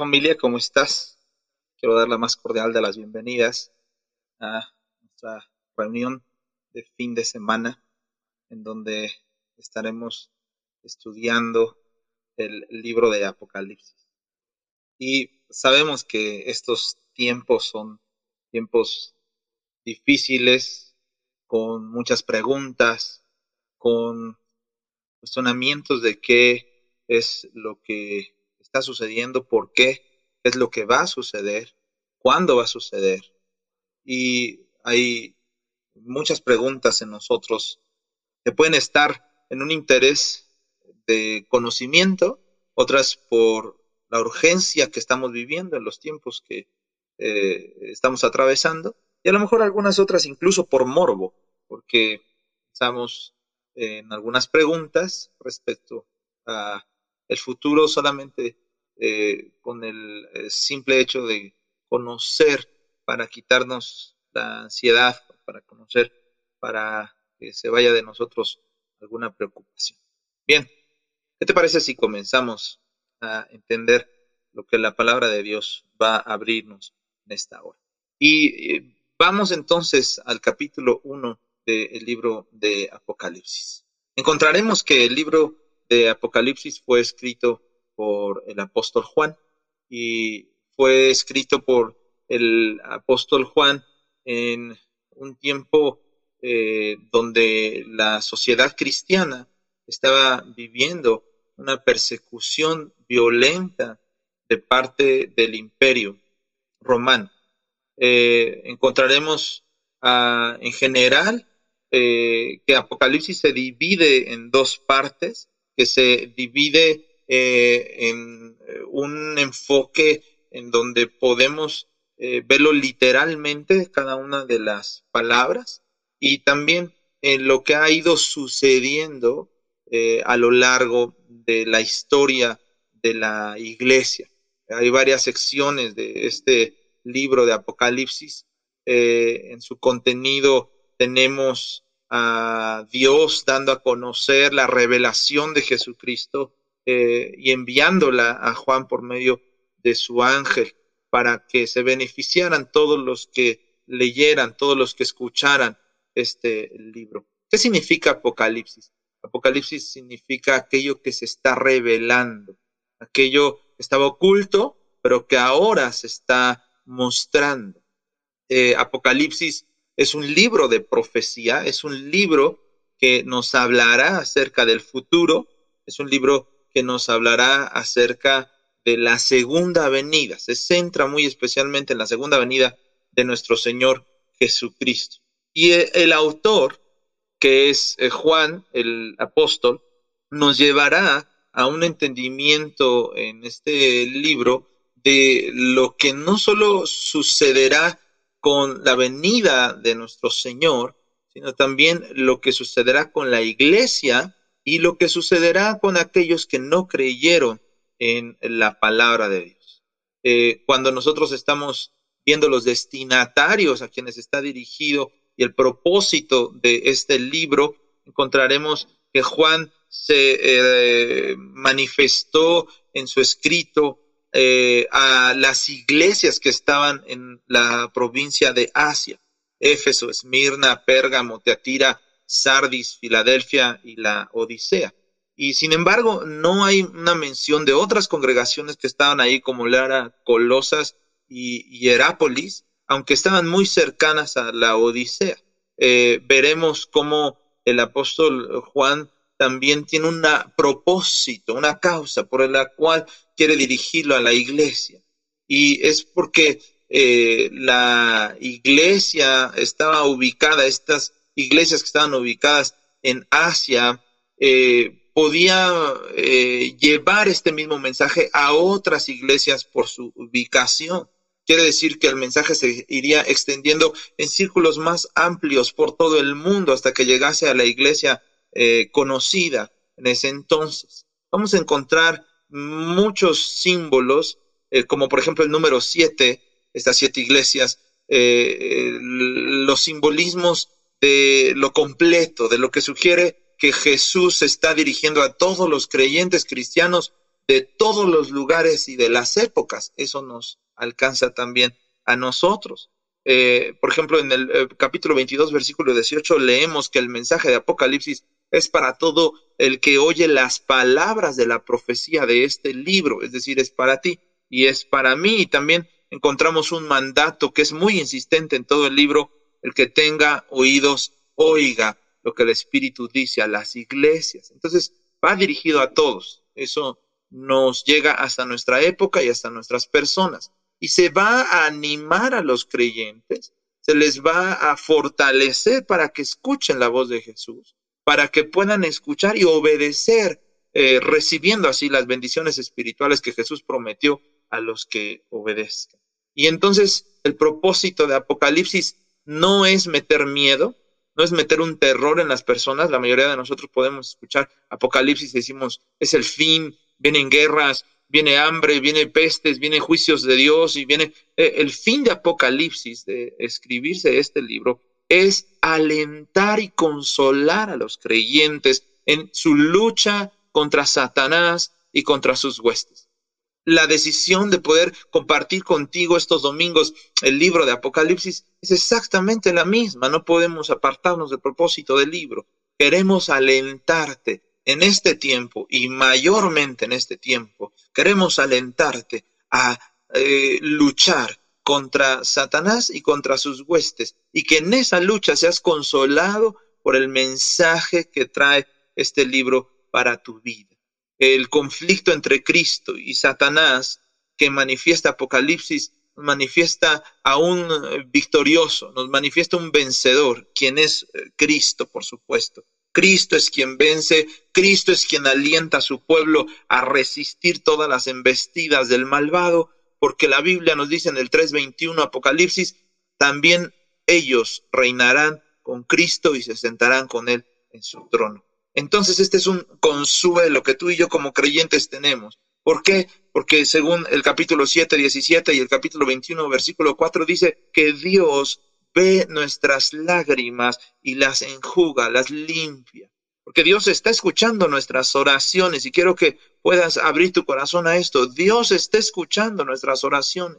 familia, ¿cómo estás? Quiero dar la más cordial de las bienvenidas a nuestra reunión de fin de semana en donde estaremos estudiando el libro de Apocalipsis. Y sabemos que estos tiempos son tiempos difíciles, con muchas preguntas, con cuestionamientos de qué es lo que está sucediendo, por qué, es lo que va a suceder, cuándo va a suceder. Y hay muchas preguntas en nosotros que pueden estar en un interés de conocimiento, otras por la urgencia que estamos viviendo en los tiempos que eh, estamos atravesando, y a lo mejor algunas otras incluso por morbo, porque estamos en algunas preguntas respecto a el futuro solamente eh, con el eh, simple hecho de conocer para quitarnos la ansiedad, para conocer, para que se vaya de nosotros alguna preocupación. Bien, ¿qué te parece si comenzamos a entender lo que la palabra de Dios va a abrirnos en esta hora? Y eh, vamos entonces al capítulo 1 del libro de Apocalipsis. Encontraremos que el libro de Apocalipsis fue escrito por el apóstol Juan y fue escrito por el apóstol Juan en un tiempo eh, donde la sociedad cristiana estaba viviendo una persecución violenta de parte del imperio romano. Eh, encontraremos ah, en general eh, que Apocalipsis se divide en dos partes que se divide eh, en eh, un enfoque en donde podemos eh, verlo literalmente, cada una de las palabras, y también en lo que ha ido sucediendo a lo largo de la historia de la iglesia. Hay varias secciones de este libro de Apocalipsis. en su contenido tenemos a Dios dando a conocer la revelación de Jesucristo eh, y enviándola a Juan por medio de su ángel para que se beneficiaran todos los que leyeran, todos los que escucharan este libro. ¿Qué significa Apocalipsis? Apocalipsis significa aquello que se está revelando, aquello que estaba oculto, pero que ahora se está mostrando. Eh, Apocalipsis es un libro de profecía, es un libro que nos hablará acerca del futuro, es un libro que nos hablará acerca de la segunda venida, se centra muy especialmente en la segunda venida de nuestro Señor Jesucristo. Y el autor, que es eh, Juan, el apóstol, nos llevará a un entendimiento en este libro de lo que no solo sucederá con la venida de nuestro Señor, sino también lo que sucederá con la iglesia y lo que sucederá con aquellos que no creyeron en la palabra de Dios. Eh, cuando nosotros estamos viendo los destinatarios a quienes está dirigido y el propósito de este libro, encontraremos que Juan se eh, manifestó en su escrito eh, a las iglesias que estaban en la provincia de Asia, Éfeso, Esmirna, Pérgamo, Teatira, Sardis, Filadelfia y la Odisea. Y sin embargo, no hay una mención de otras congregaciones que estaban ahí, como Lara, Colosas y Hierápolis, aunque estaban muy cercanas a la Odisea. Eh, veremos cómo el apóstol Juan también tiene un propósito, una causa por la cual quiere dirigirlo a la iglesia. Y es porque eh, la iglesia estaba ubicada, estas iglesias que estaban ubicadas en Asia, eh, podía eh, llevar este mismo mensaje a otras iglesias por su ubicación. Quiere decir que el mensaje se iría extendiendo en círculos más amplios por todo el mundo hasta que llegase a la iglesia conocida en ese entonces. Vamos a encontrar muchos símbolos, eh, como por ejemplo el número siete, estas siete iglesias, eh, eh, los simbolismos de lo completo, de lo que sugiere que Jesús está dirigiendo a todos los creyentes cristianos de todos los lugares y de las épocas. Eso nos alcanza también a nosotros. Eh, por ejemplo, en el eh, capítulo 22, versículo 18, leemos que el mensaje de Apocalipsis es para todo el que oye las palabras de la profecía de este libro, es decir, es para ti y es para mí. Y también encontramos un mandato que es muy insistente en todo el libro, el que tenga oídos, oiga lo que el Espíritu dice a las iglesias. Entonces, va dirigido a todos. Eso nos llega hasta nuestra época y hasta nuestras personas y se va a animar a los creyentes, se les va a fortalecer para que escuchen la voz de Jesús, para que puedan escuchar y obedecer, eh, recibiendo así las bendiciones espirituales que Jesús prometió a los que obedezcan. Y entonces el propósito de Apocalipsis no es meter miedo, no es meter un terror en las personas. La mayoría de nosotros podemos escuchar Apocalipsis y decimos, es el fin, vienen guerras, viene hambre, viene pestes, viene juicios de Dios y viene eh, el fin de Apocalipsis, de escribirse este libro, es alentar y consolar a los creyentes en su lucha contra Satanás y contra sus huestes. La decisión de poder compartir contigo estos domingos el libro de Apocalipsis es exactamente la misma. No podemos apartarnos del propósito del libro. Queremos alentarte en este tiempo y mayormente en este tiempo, queremos alentarte a eh, luchar contra Satanás y contra sus huestes y que en esa lucha seas consolado por el mensaje que trae este libro para tu vida. El conflicto entre Cristo y Satanás que manifiesta Apocalipsis nos manifiesta a un eh, victorioso, nos manifiesta un vencedor, quien es eh, Cristo, por supuesto. Cristo es quien vence, Cristo es quien alienta a su pueblo a resistir todas las embestidas del malvado, porque la Biblia nos dice en el 3.21 Apocalipsis, también ellos reinarán con Cristo y se sentarán con Él en su trono. Entonces este es un consuelo que tú y yo como creyentes tenemos. ¿Por qué? Porque según el capítulo 7, 17 y el capítulo 21, versículo 4 dice que Dios ve nuestras lágrimas y las enjuga, las limpia. Porque Dios está escuchando nuestras oraciones y quiero que puedas abrir tu corazón a esto. Dios está escuchando nuestras oraciones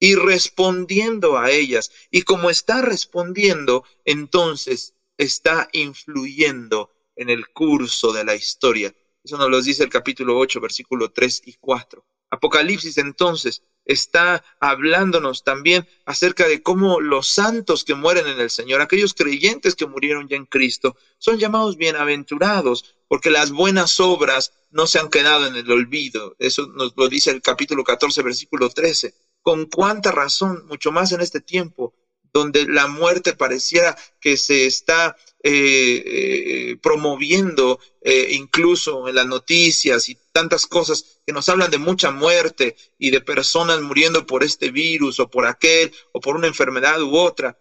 y respondiendo a ellas. Y como está respondiendo, entonces está influyendo en el curso de la historia. Eso nos lo dice el capítulo 8, versículo 3 y 4. Apocalipsis entonces está hablándonos también acerca de cómo los santos que mueren en el Señor, aquellos creyentes que murieron ya en Cristo, son llamados bienaventurados, porque las buenas obras no se han quedado en el olvido. Eso nos lo dice el capítulo 14, versículo 13. Con cuánta razón, mucho más en este tiempo, donde la muerte pareciera que se está eh, eh, promoviendo eh, incluso en las noticias y tantas cosas que nos hablan de mucha muerte y de personas muriendo por este virus o por aquel o por una enfermedad u otra.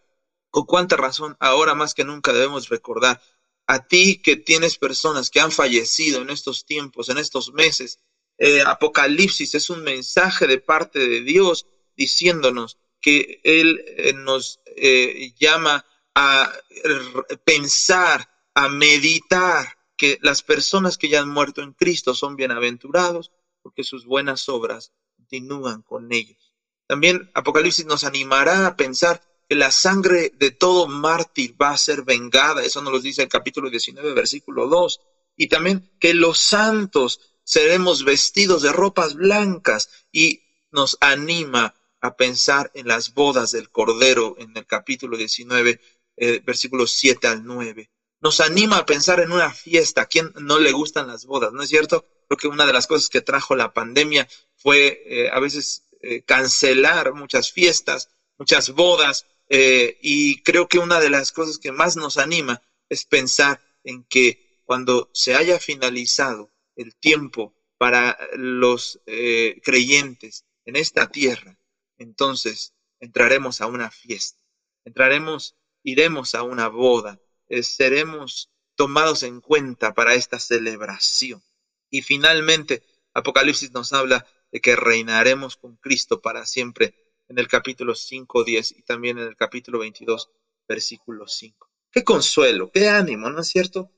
Con cuánta razón ahora más que nunca debemos recordar a ti que tienes personas que han fallecido en estos tiempos, en estos meses. Apocalipsis es un mensaje de parte de Dios diciéndonos que Él nos llama a pensar, a meditar que las personas que ya han muerto en Cristo son bienaventurados porque sus buenas obras continúan con ellos. También Apocalipsis nos animará a pensar que la sangre de todo mártir va a ser vengada, eso nos lo dice el capítulo 19, versículo 2, y también que los santos seremos vestidos de ropas blancas y nos anima a pensar en las bodas del Cordero en el capítulo 19, eh, versículos 7 al 9. Nos anima a pensar en una fiesta. ¿A quién no le gustan las bodas? ¿No es cierto? Creo que una de las cosas que trajo la pandemia fue eh, a veces eh, cancelar muchas fiestas, muchas bodas, y creo que una de las cosas que más nos anima es pensar en que cuando se haya finalizado el tiempo para los creyentes en esta tierra, entonces entraremos a una fiesta, entraremos, iremos a una boda, eh, seremos tomados en cuenta para esta celebración. Y finalmente, Apocalipsis nos habla de que reinaremos con Cristo para siempre en el capítulo 5, 10 y también en el capítulo 22, versículo 5. Qué consuelo, qué ánimo, ¿no es cierto?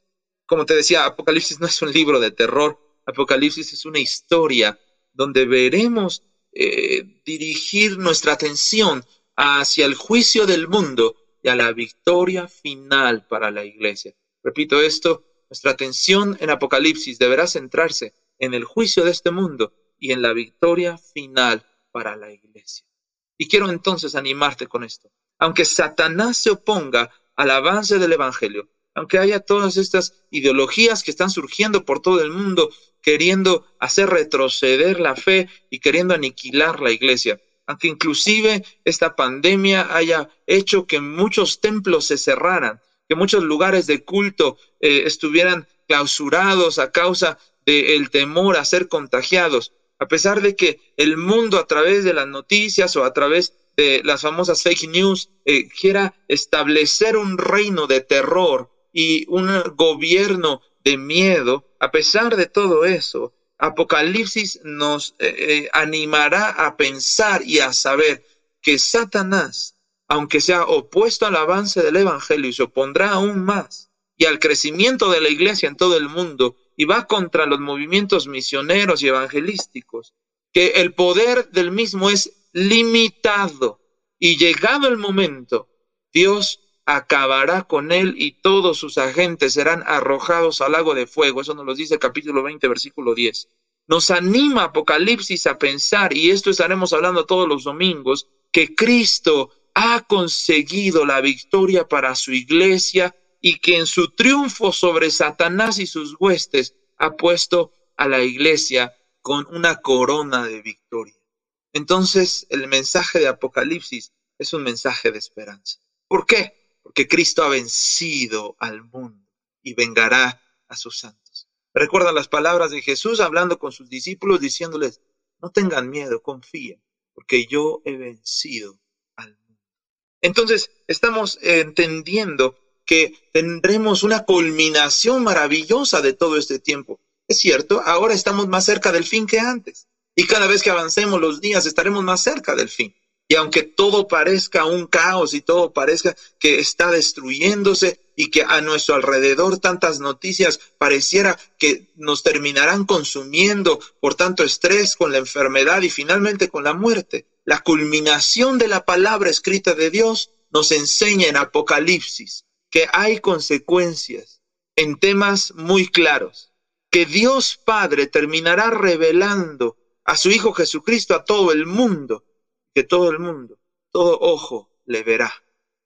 Como te decía, Apocalipsis no es un libro de terror, Apocalipsis es una historia donde veremos eh, dirigir nuestra atención hacia el juicio del mundo y a la victoria final para la iglesia. Repito esto, nuestra atención en Apocalipsis deberá centrarse en el juicio de este mundo y en la victoria final para la iglesia. Y quiero entonces animarte con esto. Aunque Satanás se oponga al avance del Evangelio, aunque haya todas estas ideologías que están surgiendo por todo el mundo, queriendo hacer retroceder la fe y queriendo aniquilar la iglesia, aunque inclusive esta pandemia haya hecho que muchos templos se cerraran, que muchos lugares de culto eh, estuvieran clausurados a causa del temor a ser contagiados, a pesar de que el mundo a través de las noticias o a través de las famosas fake news eh, quiera establecer un reino de terror y un gobierno de miedo, a pesar de todo eso, Apocalipsis nos eh, animará a pensar y a saber que Satanás aunque sea opuesto al avance del Evangelio y se opondrá aún más y al crecimiento de la iglesia en todo el mundo y va contra los movimientos misioneros y evangelísticos, que el poder del mismo es limitado y llegado el momento, Dios acabará con él y todos sus agentes serán arrojados al lago de fuego. Eso nos lo dice capítulo 20, versículo 10. Nos anima Apocalipsis a pensar, y esto estaremos hablando todos los domingos, que Cristo ha conseguido la victoria para su iglesia y que en su triunfo sobre Satanás y sus huestes ha puesto a la iglesia con una corona de victoria. Entonces el mensaje de Apocalipsis es un mensaje de esperanza. ¿Por qué? Porque Cristo ha vencido al mundo y vengará a sus santos. Recuerda las palabras de Jesús hablando con sus discípulos diciéndoles, no tengan miedo, confíen, porque yo he vencido entonces, estamos entendiendo que tendremos una culminación maravillosa de todo este tiempo. Es cierto, ahora estamos más cerca del fin que antes. Y cada vez que avancemos los días estaremos más cerca del fin. Y aunque todo parezca un caos y todo parezca que está destruyéndose y que a nuestro alrededor tantas noticias pareciera que nos terminarán consumiendo por tanto estrés con la enfermedad y finalmente con la muerte, la culminación de la palabra escrita de Dios nos enseña en Apocalipsis que hay consecuencias en temas muy claros, que Dios Padre terminará revelando a su Hijo Jesucristo a todo el mundo, que todo el mundo, todo ojo le verá,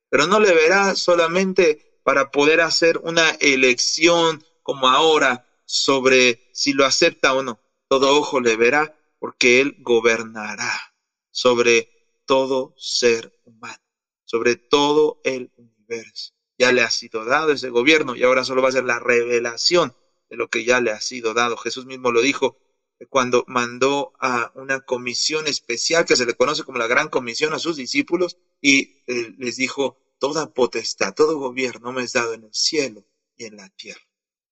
pero no le verá solamente para poder hacer una elección como ahora sobre si lo acepta o no, todo ojo le verá porque Él gobernará sobre todo ser humano, sobre todo el universo. Ya le ha sido dado ese gobierno y ahora solo va a ser la revelación de lo que ya le ha sido dado. Jesús mismo lo dijo cuando mandó a una comisión especial que se le conoce como la Gran Comisión a sus discípulos y eh, les dijo, toda potestad, todo gobierno me es dado en el cielo y en la tierra.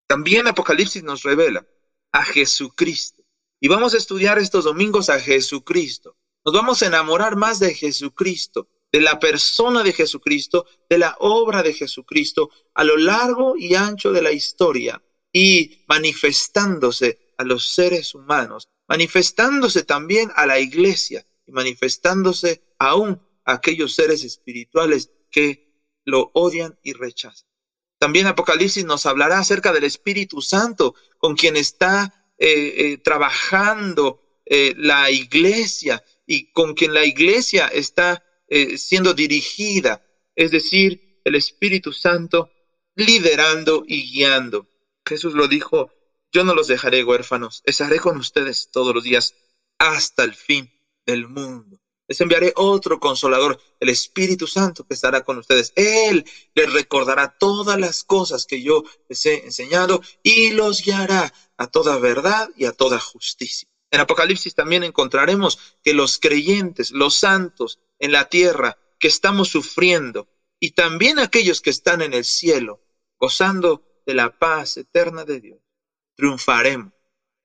También Apocalipsis nos revela a Jesucristo. Y vamos a estudiar estos domingos a Jesucristo. Nos vamos a enamorar más de Jesucristo, de la persona de Jesucristo, de la obra de Jesucristo a lo largo y ancho de la historia y manifestándose a los seres humanos, manifestándose también a la iglesia y manifestándose aún a aquellos seres espirituales que lo odian y rechazan. También Apocalipsis nos hablará acerca del Espíritu Santo con quien está eh, eh, trabajando eh, la iglesia y con quien la iglesia está siendo dirigida, es decir, el Espíritu Santo liderando y guiando. Jesús lo dijo, yo no los dejaré huérfanos, estaré con ustedes todos los días hasta el fin del mundo. Les enviaré otro consolador, el Espíritu Santo, que estará con ustedes. Él les recordará todas las cosas que yo les he enseñado y los guiará a toda verdad y a toda justicia. En Apocalipsis también encontraremos que los creyentes, los santos en la tierra que estamos sufriendo y también aquellos que están en el cielo, gozando de la paz eterna de Dios, triunfaremos.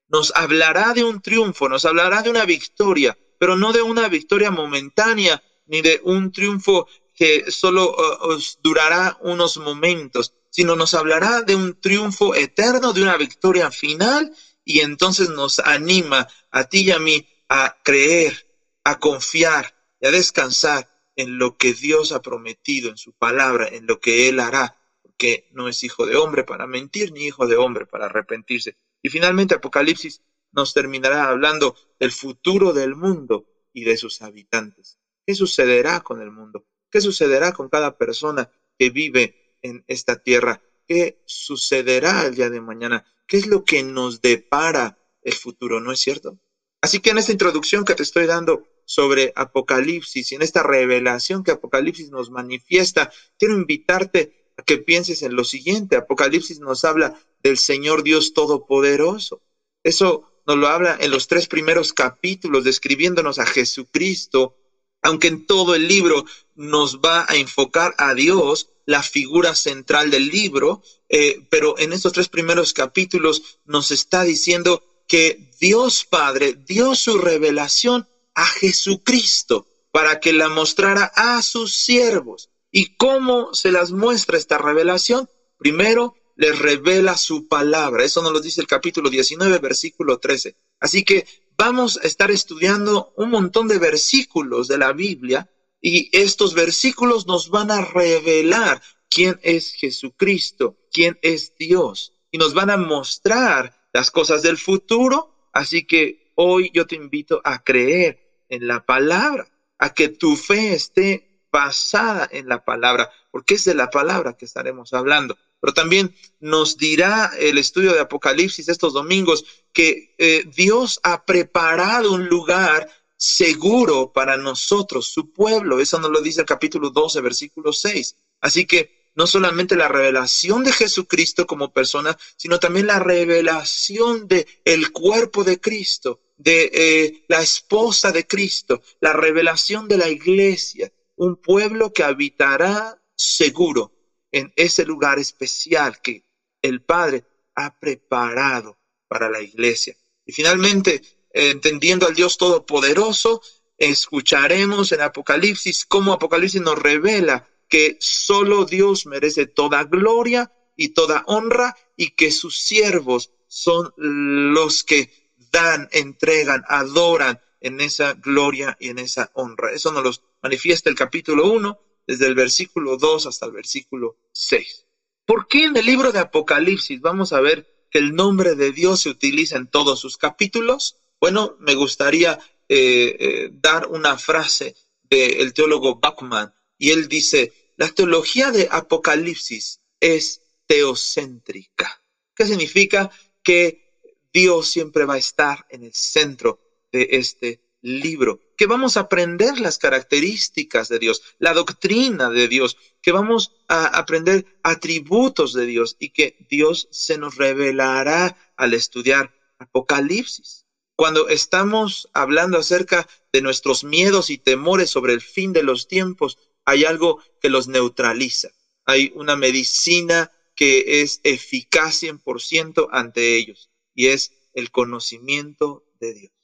Nos hablará de un triunfo, nos hablará de una victoria, pero no de una victoria momentánea, ni de un triunfo que solo uh, durará unos momentos, sino nos hablará de un triunfo eterno, de una victoria final y entonces nos anima a ti y a mí a creer, a confiar y a descansar en lo que Dios ha prometido en su palabra, en lo que Él hará, porque no es hijo de hombre para mentir, ni hijo de hombre para arrepentirse. Y finalmente Apocalipsis nos terminará hablando del futuro del mundo y de sus habitantes. ¿Qué sucederá con el mundo? ¿Qué sucederá con cada persona que vive en esta tierra? ¿Qué sucederá el día de mañana? ¿Qué es lo que nos depara el futuro? ¿No es cierto? Así que en esta introducción que te estoy dando sobre Apocalipsis y en esta revelación que Apocalipsis nos manifiesta, quiero invitarte que pienses en lo siguiente. Apocalipsis nos habla del Señor Dios Todopoderoso. Eso nos lo habla en los tres primeros capítulos, describiéndonos a Jesucristo, aunque en todo el libro nos va a enfocar a Dios, la figura central del libro, eh, pero en estos tres primeros capítulos nos está diciendo que Dios Padre dio su revelación a Jesucristo para que la mostrara a sus siervos. ¿Y cómo se las muestra esta revelación? Primero, les revela su palabra. Eso nos lo dice el capítulo 19, versículo 13. Así que vamos a estar estudiando un montón de versículos de la Biblia y estos versículos nos van a revelar quién es Jesucristo, quién es Dios y nos van a mostrar las cosas del futuro. Así que hoy yo te invito a creer en la palabra, a que tu fe esté basada en la palabra, porque es de la palabra que estaremos hablando. Pero también nos dirá el estudio de Apocalipsis estos domingos que eh, Dios ha preparado un lugar seguro para nosotros, su pueblo. Eso nos lo dice el capítulo 12, versículo 6. Así que no solamente la revelación de Jesucristo como persona, sino también la revelación de el cuerpo de Cristo, de eh, la esposa de Cristo, la revelación de la iglesia, un pueblo que habitará seguro en ese lugar especial que el Padre ha preparado para la iglesia. Y finalmente, entendiendo al Dios Todopoderoso, escucharemos en Apocalipsis cómo Apocalipsis nos revela que solo Dios merece toda gloria y toda honra y que sus siervos son los que dan, entregan, adoran en esa gloria y en esa honra. Eso nos lo manifiesta el capítulo 1, desde el versículo 2 hasta el versículo 6. ¿Por qué en el libro de Apocalipsis vamos a ver que el nombre de Dios se utiliza en todos sus capítulos? Bueno, me gustaría eh, eh, dar una frase del teólogo Bachman y él dice, la teología de Apocalipsis es teocéntrica. ¿Qué significa? Que Dios siempre va a estar en el centro de este libro, que vamos a aprender las características de Dios, la doctrina de Dios, que vamos a aprender atributos de Dios y que Dios se nos revelará al estudiar Apocalipsis. Cuando estamos hablando acerca de nuestros miedos y temores sobre el fin de los tiempos, hay algo que los neutraliza. Hay una medicina que es eficaz 100% ante ellos y es el conocimiento de Dios.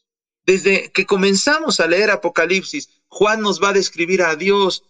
Desde que comenzamos a leer Apocalipsis, Juan nos va a describir a Dios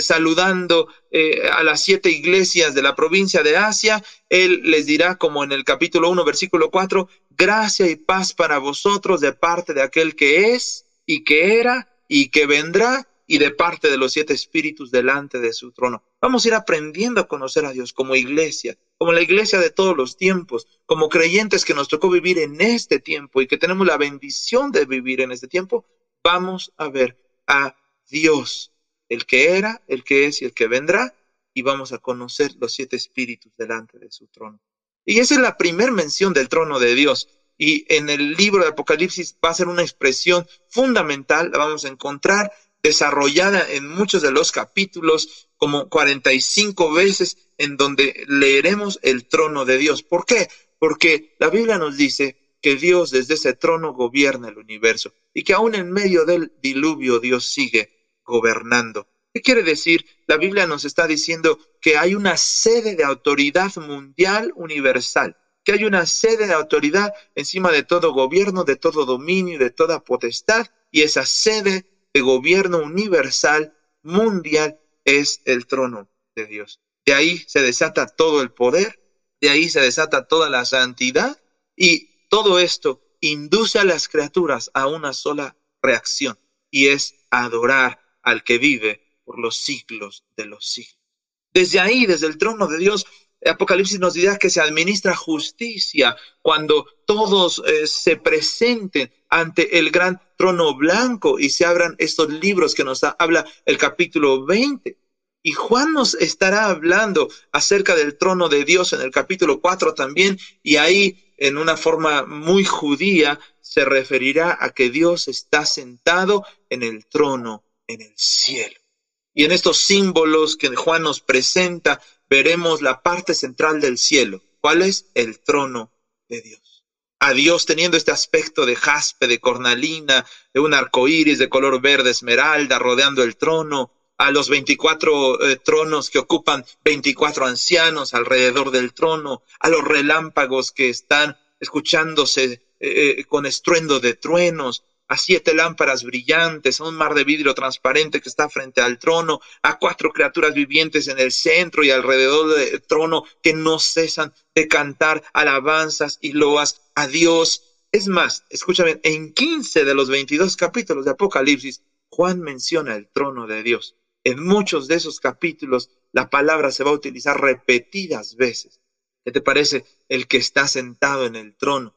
saludando eh, a las siete iglesias de la provincia de Asia. Él les dirá, como en el capítulo 1, versículo 4, gracia y paz para vosotros de parte de aquel que es y que era y que vendrá y de parte de los siete espíritus delante de su trono. Vamos a ir aprendiendo a conocer a Dios como iglesia, como la iglesia de todos los tiempos, como creyentes que nos tocó vivir en este tiempo y que tenemos la bendición de vivir en este tiempo. Vamos a ver a Dios, el que era, el que es y el que vendrá, y vamos a conocer los siete espíritus delante de su trono. Y esa es la primera mención del trono de Dios. Y en el libro de Apocalipsis va a ser una expresión fundamental, la vamos a encontrar desarrollada en muchos de los capítulos, como 45 veces, en donde leeremos el trono de Dios. ¿Por qué? Porque la Biblia nos dice que Dios desde ese trono gobierna el universo y que aún en medio del diluvio Dios sigue gobernando. ¿Qué quiere decir? La Biblia nos está diciendo que hay una sede de autoridad mundial universal, que hay una sede de autoridad encima de todo gobierno, de todo dominio, de toda potestad, y esa sede de gobierno universal, mundial, es el trono de Dios. De ahí se desata todo el poder, de ahí se desata toda la santidad y todo esto induce a las criaturas a una sola reacción y es adorar al que vive por los siglos de los siglos. Desde ahí, desde el trono de Dios, Apocalipsis nos dirá que se administra justicia cuando todos eh, se presenten ante el gran trono blanco y se abran estos libros que nos habla el capítulo 20. Y Juan nos estará hablando acerca del trono de Dios en el capítulo 4 también, y ahí en una forma muy judía se referirá a que Dios está sentado en el trono en el cielo. Y en estos símbolos que Juan nos presenta, veremos la parte central del cielo. ¿Cuál es? El trono de Dios. A Dios teniendo este aspecto de jaspe, de cornalina, de un arco iris de color verde esmeralda rodeando el trono, a los 24 eh, tronos que ocupan 24 ancianos alrededor del trono, a los relámpagos que están escuchándose eh, eh, con estruendo de truenos, a siete lámparas brillantes, a un mar de vidrio transparente que está frente al trono, a cuatro criaturas vivientes en el centro y alrededor del trono que no cesan de cantar alabanzas y loas a Dios. Es más, escúchame, en 15 de los 22 capítulos de Apocalipsis, Juan menciona el trono de Dios. En muchos de esos capítulos, la palabra se va a utilizar repetidas veces. ¿Qué te parece? El que está sentado en el trono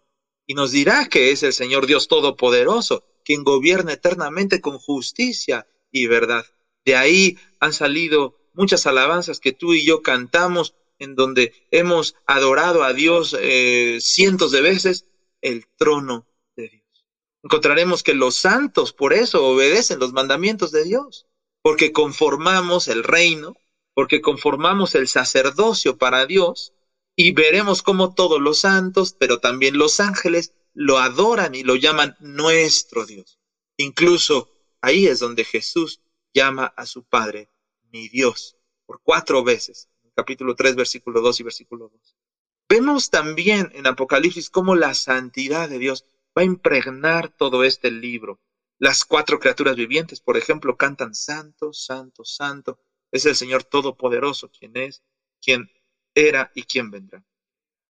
y nos dirá que es el Señor Dios Todopoderoso, quien gobierna eternamente con justicia y verdad. De ahí han salido muchas alabanzas que tú y yo cantamos, en donde hemos adorado a Dios eh, cientos de veces, el trono de Dios. Encontraremos que los santos por eso obedecen los mandamientos de Dios, porque conformamos el reino, porque conformamos el sacerdocio para Dios, y veremos cómo todos los santos, pero también los ángeles, lo adoran y lo llaman nuestro Dios. Incluso ahí es donde Jesús llama a su Padre mi Dios por cuatro veces, capítulo 3, versículo 2 y versículo 2. Vemos también en Apocalipsis cómo la santidad de Dios va a impregnar todo este libro. Las cuatro criaturas vivientes, por ejemplo, cantan santo, santo, santo. Es el Señor Todopoderoso quien es, quien era y quién vendrá.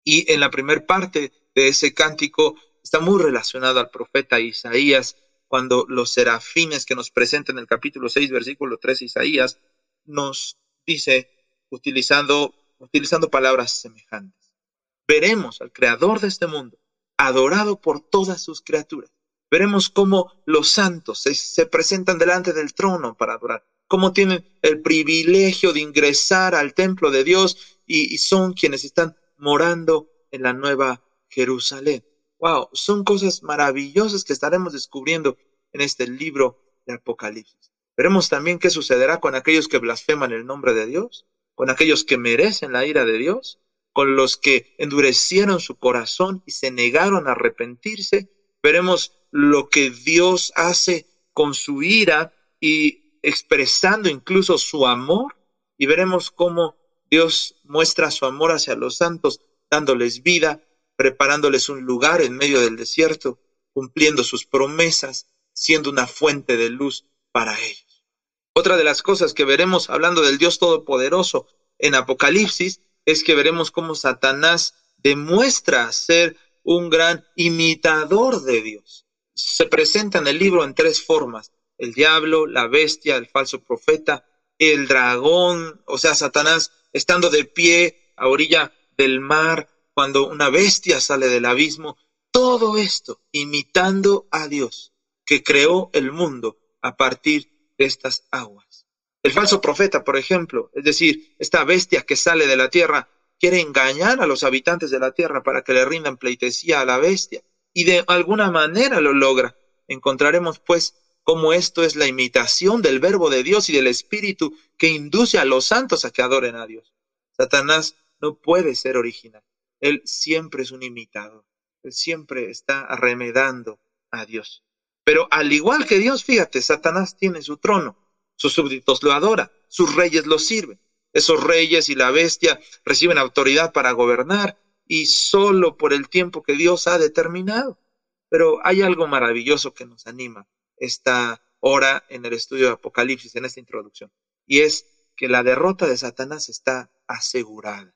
Y en la primera parte de ese cántico está muy relacionado al profeta Isaías, cuando los serafines que nos presenta en el capítulo 6, versículo 3, Isaías, nos dice, utilizando, utilizando palabras semejantes. Veremos al creador de este mundo, adorado por todas sus criaturas. Veremos cómo los santos se, se presentan delante del trono para adorar, cómo tienen el privilegio de ingresar al templo de Dios y, son quienes están morando en la nueva Jerusalén. Wow, son cosas maravillosas que estaremos descubriendo en este libro de Apocalipsis. Veremos también qué sucederá con aquellos que blasfeman el nombre de Dios, con aquellos que merecen la ira de Dios, con los que endurecieron su corazón y se negaron a arrepentirse. Veremos lo que Dios hace con su ira y expresando incluso su amor y veremos cómo Dios muestra su amor hacia los santos, dándoles vida, preparándoles un lugar en medio del desierto, cumpliendo sus promesas, siendo una fuente de luz para ellos. Otra de las cosas que veremos hablando del Dios Todopoderoso en Apocalipsis es que veremos cómo Satanás demuestra ser un gran imitador de Dios. Se presenta en el libro en tres formas, el diablo, la bestia, el falso profeta, el dragón, o sea, Satanás estando de pie a orilla del mar, cuando una bestia sale del abismo, todo esto imitando a Dios, que creó el mundo a partir de estas aguas. El falso profeta, por ejemplo, es decir, esta bestia que sale de la tierra, quiere engañar a los habitantes de la tierra para que le rindan pleitesía a la bestia, y de alguna manera lo logra. Encontraremos, pues, cómo esto es la imitación del verbo de Dios y del Espíritu que induce a los santos a que adoren a Dios. Satanás no puede ser original. Él siempre es un imitador. Él siempre está arremedando a Dios. Pero al igual que Dios, fíjate, Satanás tiene su trono. Sus súbditos lo adoran. Sus reyes lo sirven. Esos reyes y la bestia reciben autoridad para gobernar y solo por el tiempo que Dios ha determinado. Pero hay algo maravilloso que nos anima esta hora en el estudio de Apocalipsis, en esta introducción, y es que la derrota de Satanás está asegurada.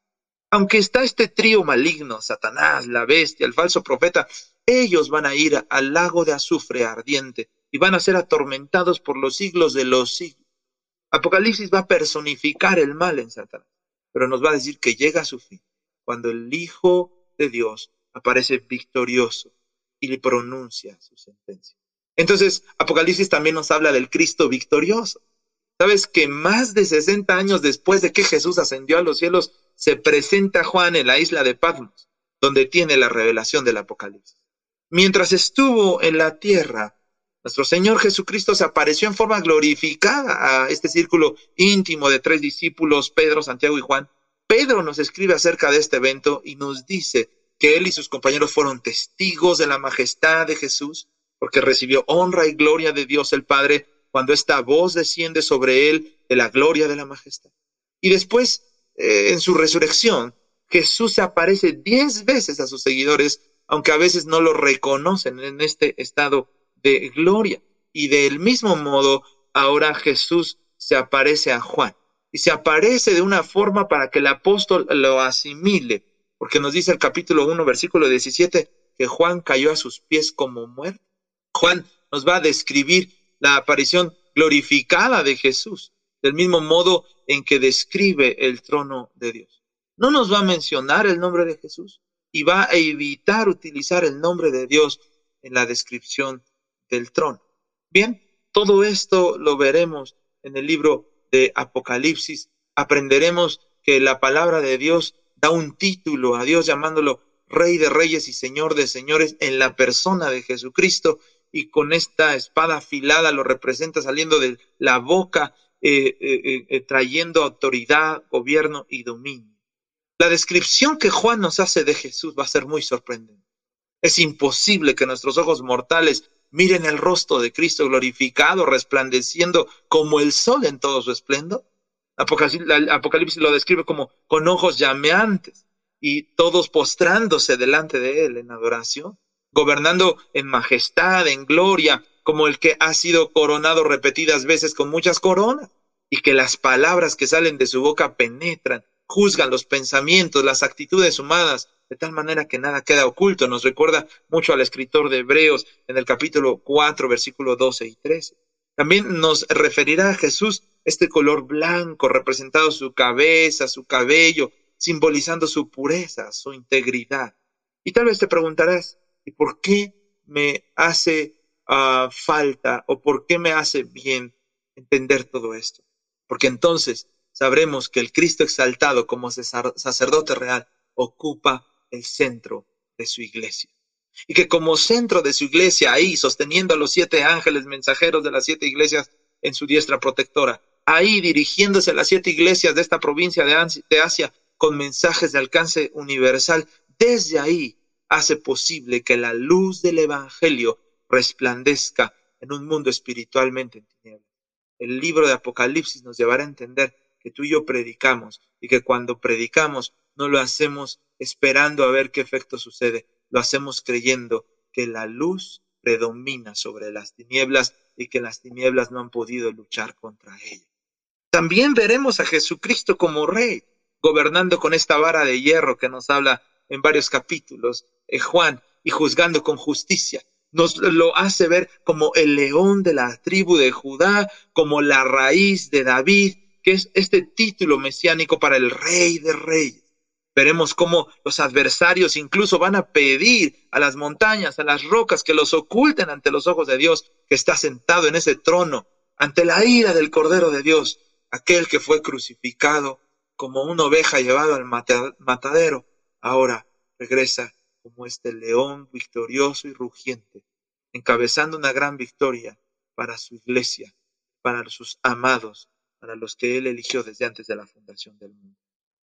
aunque está este trío maligno, Satanás, la bestia, el falso profeta, ellos van a ir al lago de azufre ardiente y van a ser atormentados por los siglos de los siglos. Apocalipsis va a personificar el mal en Satanás, pero nos va a decir que llega a su fin cuando el Hijo de Dios aparece victorioso y le pronuncia su sentencia. Entonces, Apocalipsis también nos habla del Cristo victorioso. Sabes que más de 60 años después de que Jesús ascendió a los cielos, se presenta Juan en la isla de Patmos, donde tiene la revelación del Apocalipsis. Mientras estuvo en la tierra, nuestro Señor Jesucristo se apareció en forma glorificada a este círculo íntimo de tres discípulos, Pedro, Santiago y Juan. Pedro nos escribe acerca de este evento y nos dice que él y sus compañeros fueron testigos de la majestad de Jesús, porque recibió honra y gloria de Dios el Padre cuando esta voz desciende sobre él de la gloria de la majestad. Y después, eh, en su resurrección, Jesús se aparece diez veces a sus seguidores, aunque a veces no lo reconocen en este estado de gloria. Y del mismo modo, ahora Jesús se aparece a Juan. Y se aparece de una forma para que el apóstol lo asimile, porque nos dice el capítulo 1, versículo 17, que Juan cayó a sus pies como muerto. Juan nos va a describir la aparición glorificada de Jesús, del mismo modo en que describe el trono de Dios. No nos va a mencionar el nombre de Jesús y va a evitar utilizar el nombre de Dios en la descripción del trono. Bien, todo esto lo veremos en el libro de Apocalipsis. Aprenderemos que la palabra de Dios da un título a Dios llamándolo Rey de Reyes y Señor de Señores en la persona de Jesucristo y con esta espada afilada lo representa saliendo de la boca, eh, eh, eh, trayendo autoridad, gobierno y dominio. La descripción que Juan nos hace de Jesús va a ser muy sorprendente. Es imposible que nuestros ojos mortales miren el rostro de Cristo glorificado, resplandeciendo como el sol en todo su esplendor. Apocalipsis lo describe como con ojos llameantes y todos postrándose delante de él en adoración gobernando en majestad, en gloria, como el que ha sido coronado repetidas veces con muchas coronas, y que las palabras que salen de su boca penetran, juzgan los pensamientos, las actitudes humanas, de tal manera que nada queda oculto. Nos recuerda mucho al escritor de Hebreos en el capítulo 4, versículo 12 y 13. También nos referirá a Jesús este color blanco, representado su cabeza, su cabello, simbolizando su pureza, su integridad. Y tal vez te preguntarás, ¿Y por qué me hace ah, falta o por qué me hace bien entender todo esto? Porque entonces sabremos que el Cristo exaltado como sacerdote real ocupa el centro de su iglesia. Y que como centro de su iglesia, ahí sosteniendo a los siete ángeles mensajeros de las siete iglesias en su diestra protectora, ahí dirigiéndose a las siete iglesias de esta provincia de Asia con mensajes de alcance universal, desde ahí hace posible que la luz del Evangelio resplandezca en un mundo espiritualmente en tinieblas. El libro de Apocalipsis nos llevará a entender que tú y yo predicamos y que cuando predicamos no lo hacemos esperando a ver qué efecto sucede, lo hacemos creyendo que la luz predomina sobre las tinieblas y que las tinieblas no han podido luchar contra ella. También veremos a Jesucristo como rey, gobernando con esta vara de hierro que nos habla en varios capítulos eh, Juan y juzgando con justicia. Nos lo hace ver como el león de la tribu de Judá, como la raíz de David, que es este título mesiánico para el rey de reyes. Veremos cómo los adversarios incluso van a pedir a las montañas, a las rocas, que los oculten ante los ojos de Dios, que está sentado en ese trono, ante la ira del Cordero de Dios, aquel que fue crucificado como una oveja llevado al matadero, ahora regresa como este león victorioso y rugiente, encabezando una gran victoria para su iglesia, para sus amados, para los que él eligió desde antes de la fundación del mundo.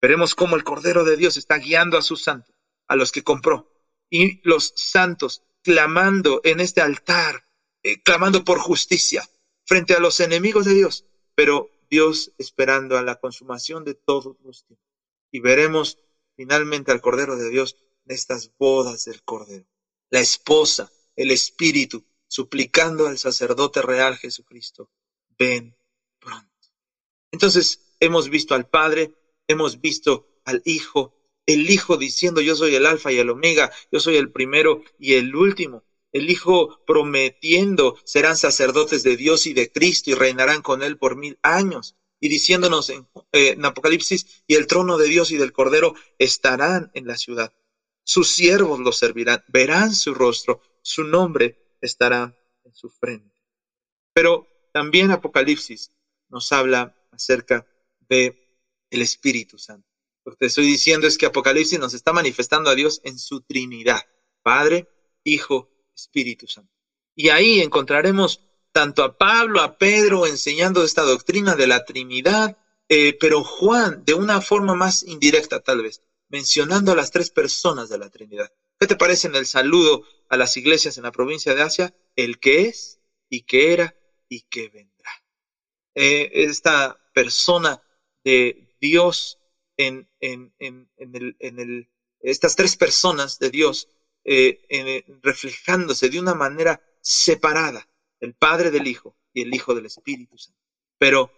Veremos cómo el Cordero de Dios está guiando a sus santos, a los que compró, y los santos clamando en este altar, eh, clamando por justicia frente a los enemigos de Dios, pero Dios esperando a la consumación de todos los tiempos. Y veremos finalmente al Cordero de Dios estas bodas del Cordero. La esposa, el Espíritu, suplicando al sacerdote real Jesucristo, ven pronto. Entonces, hemos visto al Padre, hemos visto al Hijo, el Hijo diciendo, yo soy el alfa y el omega, yo soy el primero y el último. El Hijo prometiendo, serán sacerdotes de Dios y de Cristo y reinarán con Él por mil años. Y diciéndonos en, eh, en Apocalipsis, y el trono de Dios y del Cordero estarán en la ciudad. Sus siervos los servirán, verán su rostro, su nombre estará en su frente. Pero también Apocalipsis nos habla acerca de el Espíritu Santo. Lo que te estoy diciendo es que Apocalipsis nos está manifestando a Dios en su Trinidad, Padre, Hijo, Espíritu Santo. Y ahí encontraremos tanto a Pablo, a Pedro enseñando esta doctrina de la Trinidad, eh, pero Juan de una forma más indirecta tal vez, mencionando a las tres personas de la Trinidad. ¿Qué te parece en el saludo a las iglesias en la provincia de Asia? El que es y que era y que vendrá. Eh, esta persona de Dios en, en, en, el, en el, estas tres personas de Dios eh, reflejándose de una manera separada, el Padre del Hijo y el Hijo del Espíritu Santo, pero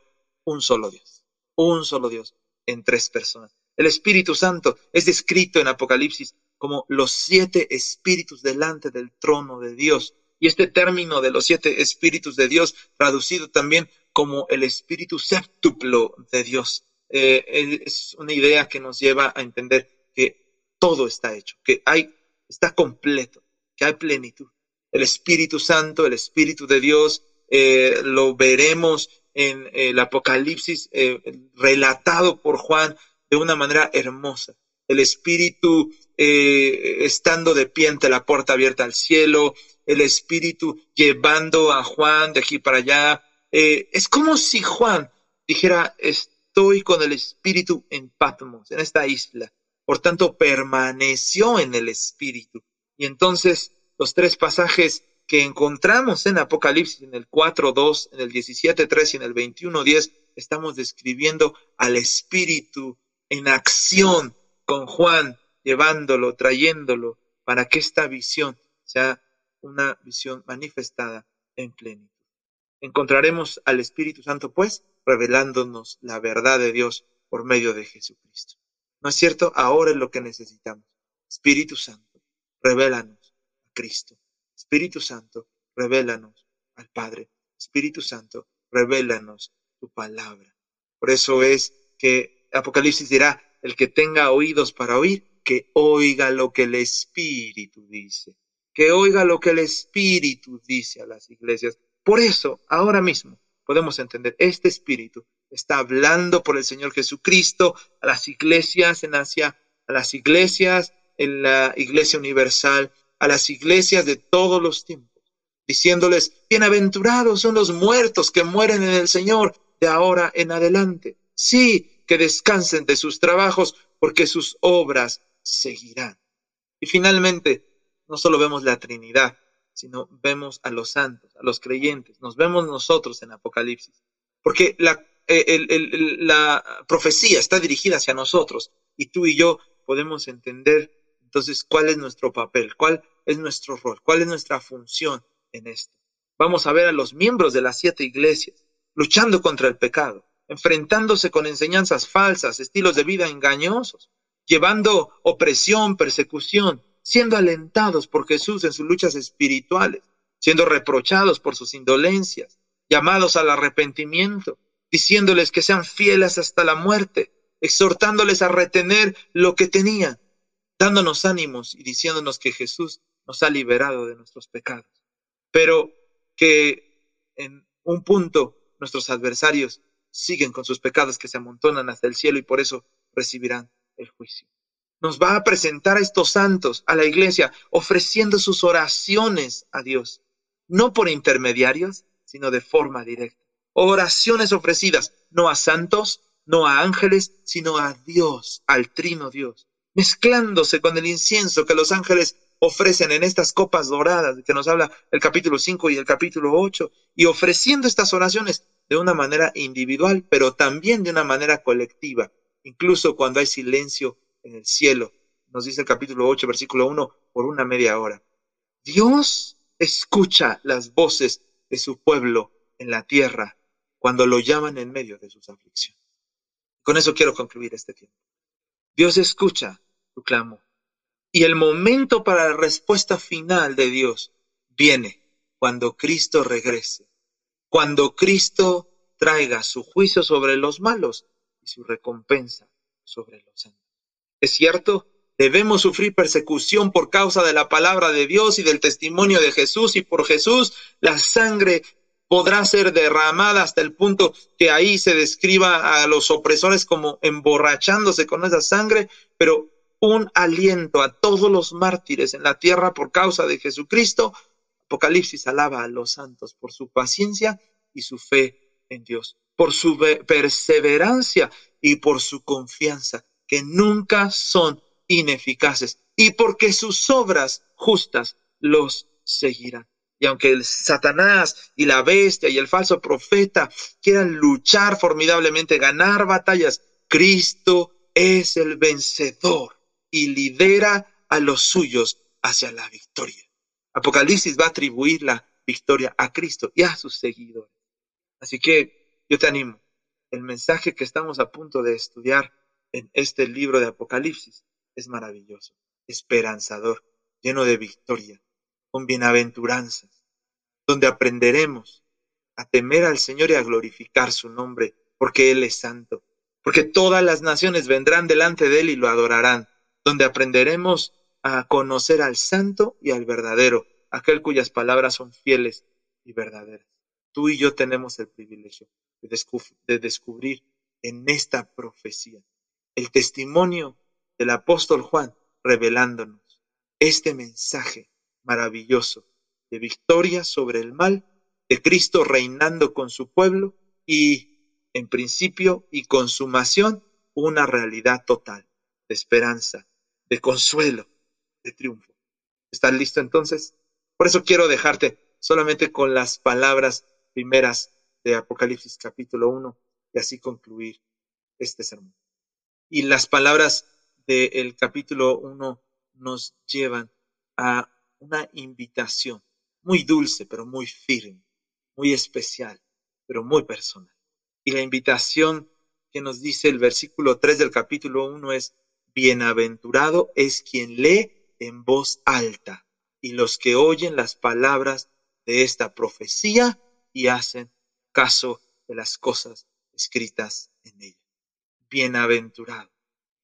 un solo Dios, un solo Dios en tres personas. El Espíritu Santo es descrito en Apocalipsis como los siete espíritus delante del trono de Dios. Y este término de los siete espíritus de Dios, traducido también como el espíritu séptuplo de Dios, eh, es una idea que nos lleva a entender que todo está hecho, que hay, está completo, que hay plenitud. El Espíritu Santo, el Espíritu de Dios, eh, lo veremos en el Apocalipsis eh, relatado por Juan de una manera hermosa. El Espíritu estando de pie ante la puerta abierta al cielo, el Espíritu llevando a Juan de aquí para allá. es como si Juan dijera, estoy con el Espíritu en Patmos, en esta isla. Por tanto, permaneció en el Espíritu. Y entonces, los tres pasajes que encontramos en Apocalipsis, en el 4.2, en el 17.3 y en el 21.10, estamos describiendo al Espíritu en acción con Juan, llevándolo, trayéndolo, para que esta visión sea una visión manifestada en plenitud. Encontraremos al Espíritu Santo, pues, revelándonos la verdad de Dios por medio de Jesucristo. ¿No es cierto? Ahora es lo que necesitamos. Espíritu Santo, revélanos a Cristo. Espíritu Santo, revélanos al Padre. Espíritu Santo, revélanos tu palabra. Por eso es que Apocalipsis dirá, el que tenga oídos para oír, que oiga lo que el Espíritu dice. Que oiga lo que el Espíritu dice a las iglesias. Por eso, ahora mismo, podemos entender, este espíritu está hablando por el Señor Jesucristo a las iglesias en Asia, a las iglesias en la iglesia universal, a las iglesias de todos los tiempos, diciéndoles, bienaventurados son los muertos que mueren en el Señor de ahora en adelante. Sí, que descansen de sus trabajos, porque sus obras seguirán. Y finalmente, no solo vemos la Trinidad, sino vemos a los santos, a los creyentes, nos vemos nosotros en Apocalipsis, porque la, eh, la profecía está dirigida hacia nosotros y tú y yo podemos entender entonces cuál es nuestro papel, cuál es nuestro rol, cuál es nuestra función en esto. Vamos a ver a los miembros de las siete iglesias luchando contra el pecado, enfrentándose con enseñanzas falsas, estilos de vida engañosos, llevando opresión, persecución, siendo alentados por Jesús en sus luchas espirituales, siendo reprochados por sus indolencias, llamados al arrepentimiento, diciéndoles que sean fieles hasta la muerte, exhortándoles a retener lo que tenían, dándonos ánimos y diciéndonos que Jesús nos ha liberado de nuestros pecados, pero que en un punto nuestros adversarios siguen con sus pecados que se amontonan hasta el cielo y por eso recibirán el juicio nos va a presentar a estos santos, a la iglesia, ofreciendo sus oraciones a Dios, no por intermediarios, sino de forma directa. Oraciones ofrecidas no a santos, no a ángeles, sino a Dios, al trino Dios, mezclándose con el incienso que los ángeles ofrecen en estas copas doradas, que nos habla el capítulo 5 y el capítulo 8, y ofreciendo estas oraciones de una manera individual, pero también de una manera colectiva, incluso cuando hay silencio en el cielo, nos dice el capítulo 8, versículo 1, por una media hora. Dios escucha las voces de su pueblo en la tierra cuando lo llaman en medio de sus aflicciones. Con eso quiero concluir este tiempo. Dios escucha Y el momento para la respuesta final de Dios viene cuando Cristo regrese, cuando Cristo traiga su juicio sobre los malos y su recompensa sobre los santos. Es cierto, debemos sufrir persecución por causa de la palabra de Dios y del testimonio de Jesús y por Jesús la sangre podrá ser derramada hasta el punto que ahí se describa a los opresores como emborrachándose con esa sangre, pero un aliento a todos los mártires en la tierra por causa de Jesucristo. Apocalipsis alaba a los santos por su paciencia y su fe en Dios, por su perseverancia y por su confianza, que nunca son ineficaces, y porque sus obras justas los seguirán. Y aunque el Satanás y la bestia y el falso profeta quieran luchar formidablemente, ganar batallas, Cristo es el vencedor y lidera a los suyos hacia la victoria. Apocalipsis va a atribuir la victoria a Cristo y a sus seguidores. Así que yo te animo. El mensaje que estamos a punto de estudiar en este libro de Apocalipsis es maravilloso, esperanzador, lleno de victoria, con bienaventuranzas, donde aprenderemos a temer al Señor y a glorificar su nombre, porque Él es santo, porque todas las naciones vendrán delante de Él y lo adorarán, donde aprenderemos a conocer al santo y al verdadero, aquel cuyas palabras son fieles y verdaderas. Tú y yo tenemos el privilegio de, descubrir en esta profecía el testimonio del apóstol Juan revelándonos este mensaje maravilloso de victoria sobre el mal, de Cristo reinando con su pueblo y, en principio y consumación, una realidad total de esperanza, de consuelo, de triunfo. ¿Estás listo entonces? Por eso quiero dejarte solamente con las palabras primeras de Apocalipsis capítulo 1 y así concluir este sermón. Y las palabras del capítulo 1 nos llevan a una invitación muy dulce, pero muy firme, muy especial, pero muy personal. Y la invitación que nos dice el versículo 3 del capítulo 1 es, Bienaventurado es quien lee en voz alta y los que oyen las palabras de esta profecía y hacen caso de las cosas escritas en ella. Bienaventurado.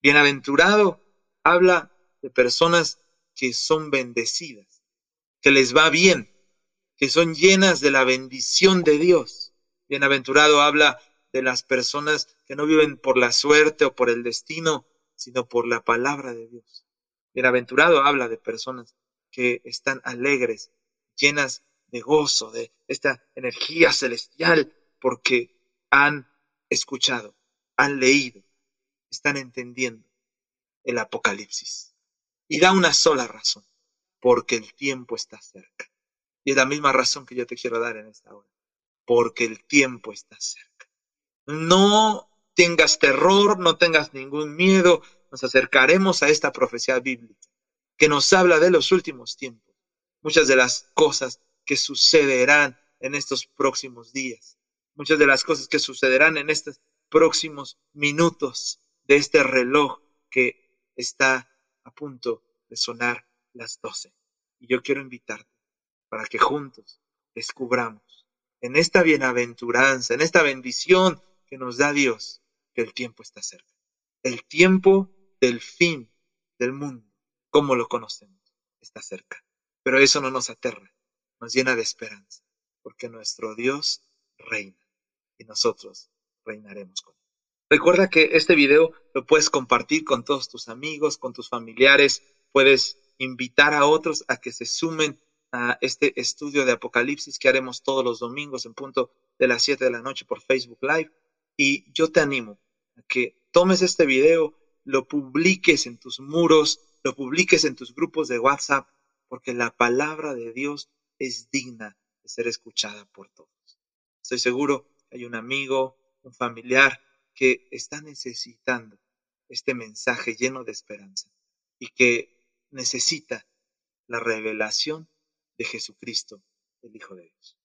Bienaventurado habla de personas que son bendecidas, que les va bien, que son llenas de la bendición de Dios. Bienaventurado habla de las personas que no viven por la suerte o por el destino, sino por la palabra de Dios. Bienaventurado habla de personas que están alegres, llenas de gozo, de esta energía celestial, porque han escuchado, han leído, están entendiendo el Apocalipsis. Y da una sola razón, porque el tiempo está cerca. Y es la misma razón que yo te quiero dar en esta hora, porque el tiempo está cerca. No tengas terror, no tengas ningún miedo, nos acercaremos a esta profecía bíblica que nos habla de los últimos tiempos. Muchas de las cosas que sucederán en estos próximos días, muchas de las cosas que sucederán en estos próximos minutos de este reloj que está a punto de sonar las doce. Y yo quiero invitarte para que juntos descubramos en esta bienaventuranza, en esta bendición que nos da Dios, que el tiempo está cerca. El tiempo del fin del mundo, como lo conocemos, está cerca. Pero eso no nos aterra, nos llena de esperanza, porque nuestro Dios reina y nosotros reinaremos con él. Recuerda que este video lo puedes compartir con todos tus amigos, con tus familiares, puedes invitar a otros a que se sumen a este estudio de Apocalipsis que haremos todos los domingos en punto de las 7 de la noche por Facebook Live. Y yo te animo que tomes este video, lo publiques en tus muros, lo publiques en tus grupos de WhatsApp, porque la palabra de Dios es digna de ser escuchada por todos. Estoy seguro hay un amigo, un familiar que está necesitando este mensaje lleno de esperanza y que necesita la revelación de Jesucristo, el Hijo de Dios.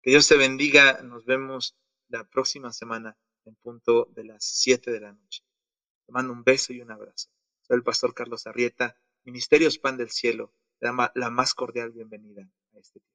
Que Dios te bendiga. Nos vemos la próxima semana en punto de las 7 de la noche. Te mando un beso y un abrazo. Soy el pastor Carlos Arrieta, Ministerios Pan del Cielo. Le da la más cordial bienvenida a este tiempo.